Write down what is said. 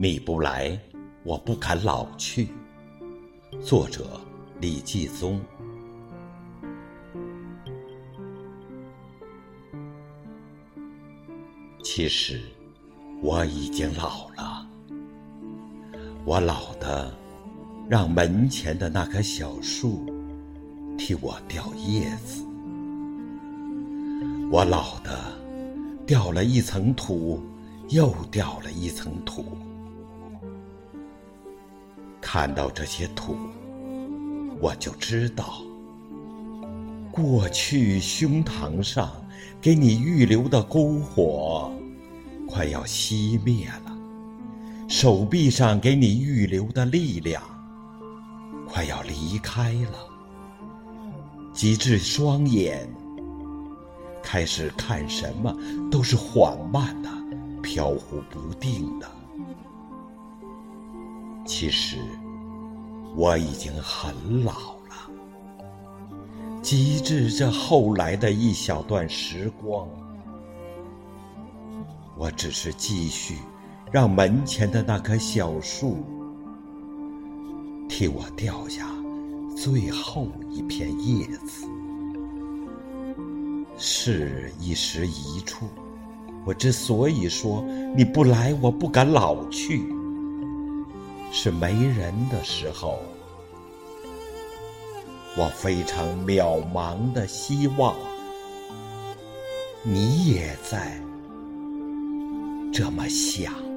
你不来，我不敢老去。作者：李继宗。其实我已经老了，我老的让门前的那棵小树替我掉叶子，我老的掉了一层土，又掉了一层土。看到这些土，我就知道，过去胸膛上给你预留的篝火，快要熄灭了；手臂上给你预留的力量，快要离开了；及至双眼，开始看什么都是缓慢的、飘忽不定的。其实我已经很老了，及至这后来的一小段时光，我只是继续让门前的那棵小树替我掉下最后一片叶子。事一时一处，我之所以说你不来，我不敢老去。是没人的时候，我非常渺茫的希望，你也在这么想。